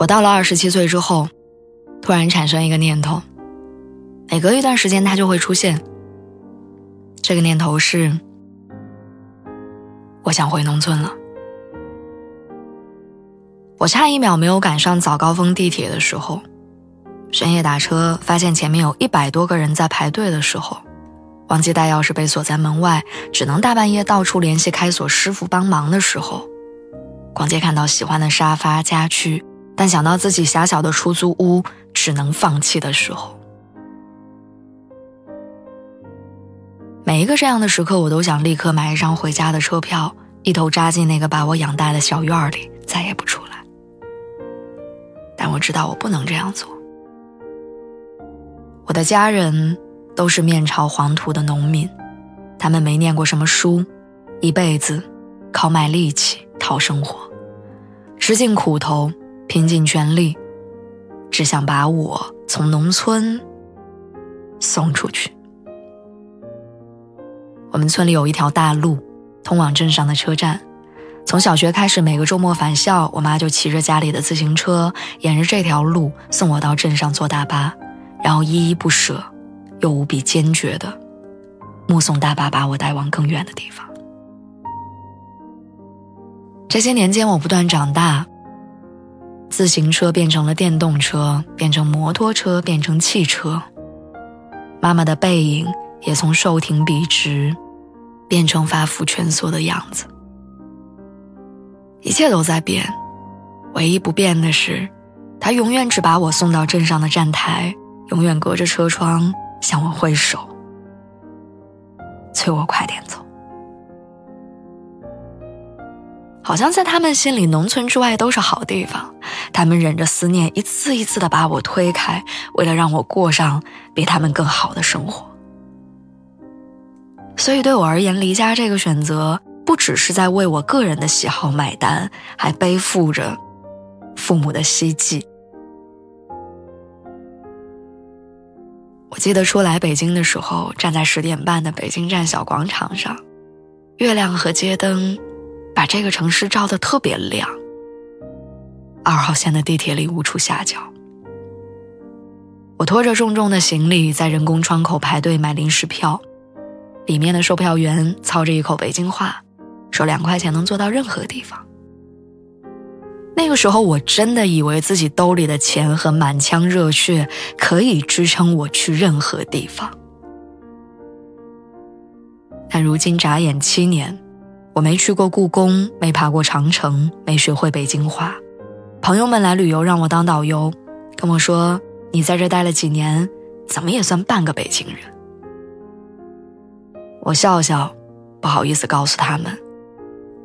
我到了二十七岁之后，突然产生一个念头，每隔一段时间它就会出现。这个念头是，我想回农村了。我差一秒没有赶上早高峰地铁的时候，深夜打车发现前面有一百多个人在排队的时候，忘记带钥匙被锁在门外，只能大半夜到处联系开锁师傅帮忙的时候，逛街看到喜欢的沙发家具。但想到自己狭小的出租屋只能放弃的时候，每一个这样的时刻，我都想立刻买一张回家的车票，一头扎进那个把我养大的小院里，再也不出来。但我知道我不能这样做。我的家人都是面朝黄土的农民，他们没念过什么书，一辈子靠卖力气讨生活，吃尽苦头。拼尽全力，只想把我从农村送出去。我们村里有一条大路，通往镇上的车站。从小学开始，每个周末返校，我妈就骑着家里的自行车，沿着这条路送我到镇上坐大巴，然后依依不舍又无比坚决的目送大巴把我带往更远的地方。这些年间，我不断长大。自行车变成了电动车，变成摩托车，变成汽车。妈妈的背影也从瘦挺笔直，变成发福蜷缩的样子。一切都在变，唯一不变的是，她永远只把我送到镇上的站台，永远隔着车窗向我挥手，催我快点走。好像在他们心里，农村之外都是好地方。他们忍着思念，一次一次的把我推开，为了让我过上比他们更好的生活。所以对我而言，离家这个选择，不只是在为我个人的喜好买单，还背负着父母的希冀。我记得初来北京的时候，站在十点半的北京站小广场上，月亮和街灯。把这个城市照得特别亮。二号线的地铁里无处下脚，我拖着重重的行李在人工窗口排队买临时票，里面的售票员操着一口北京话，说两块钱能坐到任何地方。那个时候我真的以为自己兜里的钱和满腔热血可以支撑我去任何地方，但如今眨眼七年。我没去过故宫，没爬过长城，没学会北京话。朋友们来旅游，让我当导游，跟我说：“你在这待了几年，怎么也算半个北京人。”我笑笑，不好意思告诉他们，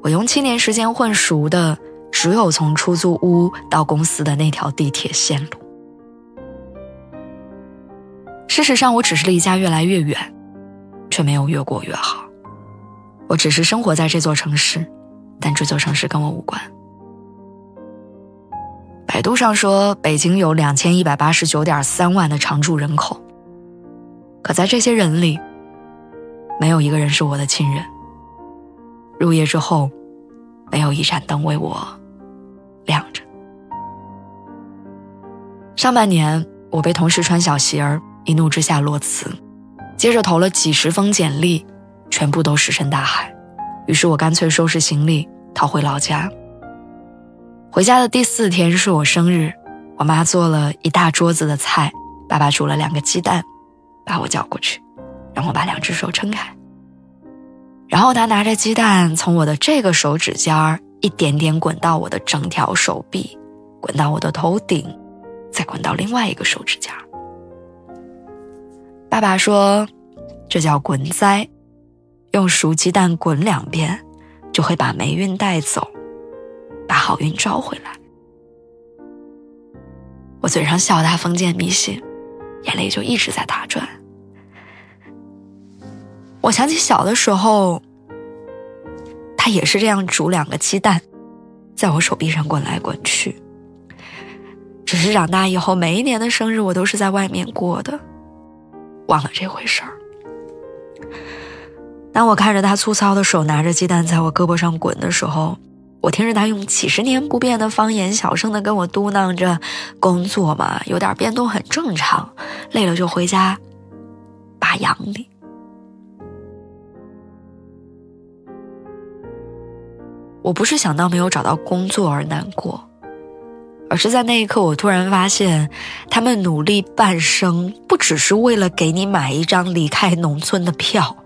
我用七年时间混熟的，只有从出租屋到公司的那条地铁线路。事实上，我只是离家越来越远，却没有越过越好。我只是生活在这座城市，但这座城市跟我无关。百度上说，北京有两千一百八十九点三万的常住人口，可在这些人里，没有一个人是我的亲人。入夜之后，没有一盏灯为我亮着。上半年，我被同事穿小鞋儿，一怒之下裸辞，接着投了几十封简历。全部都石沉大海，于是我干脆收拾行李逃回老家。回家的第四天是我生日，我妈做了一大桌子的菜，爸爸煮了两个鸡蛋，把我叫过去，让我把两只手撑开。然后他拿着鸡蛋从我的这个手指尖儿一点点滚到我的整条手臂，滚到我的头顶，再滚到另外一个手指尖儿。爸爸说：“这叫滚灾。”用熟鸡蛋滚两遍，就会把霉运带走，好运招回来。我嘴上笑他封建迷信，眼泪就一直在打转。我想起小的时候，他也是这样煮两个鸡蛋，在我手臂上滚来滚去。只是长大以后，每一年的生日我都是在外面过的，忘了这回事儿。当我看着他粗糙的手拿着鸡蛋在我胳膊上滚的时候，我听着他用几十年不变的方言小声的跟我嘟囔着：“工作嘛，有点变动很正常，累了就回家把养你。”我不是想到没有找到工作而难过，而是在那一刻，我突然发现，他们努力半生，不只是为了给你买一张离开农村的票，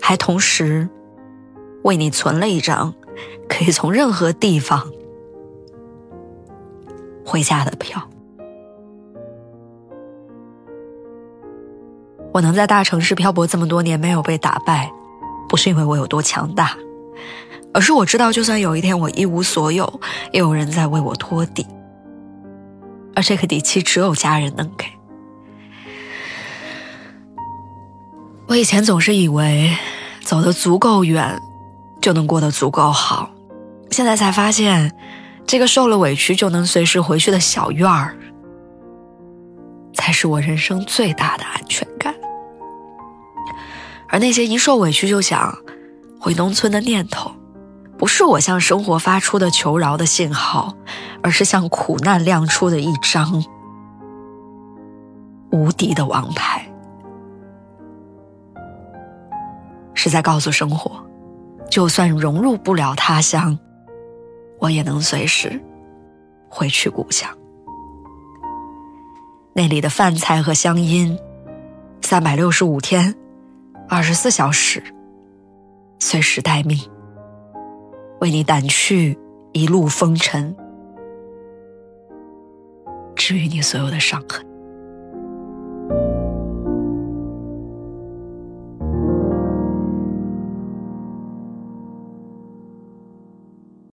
还同时为你存了一张可以从任何地方回家的票。我能在大城市漂泊这么多年，没有被打败。不是因为我有多强大，而是我知道，就算有一天我一无所有，也有人在为我托底，而这个底气只有家人能给。我以前总是以为走得足够远，就能过得足够好，现在才发现，这个受了委屈就能随时回去的小院儿，才是我人生最大的安全感。而那些一受委屈就想回农村的念头，不是我向生活发出的求饶的信号，而是向苦难亮出的一张无敌的王牌，是在告诉生活，就算融入不了他乡，我也能随时回去故乡。那里的饭菜和乡音，三百六十五天。二十四小时，随时待命，为你掸去一路风尘，治愈你所有的伤痕。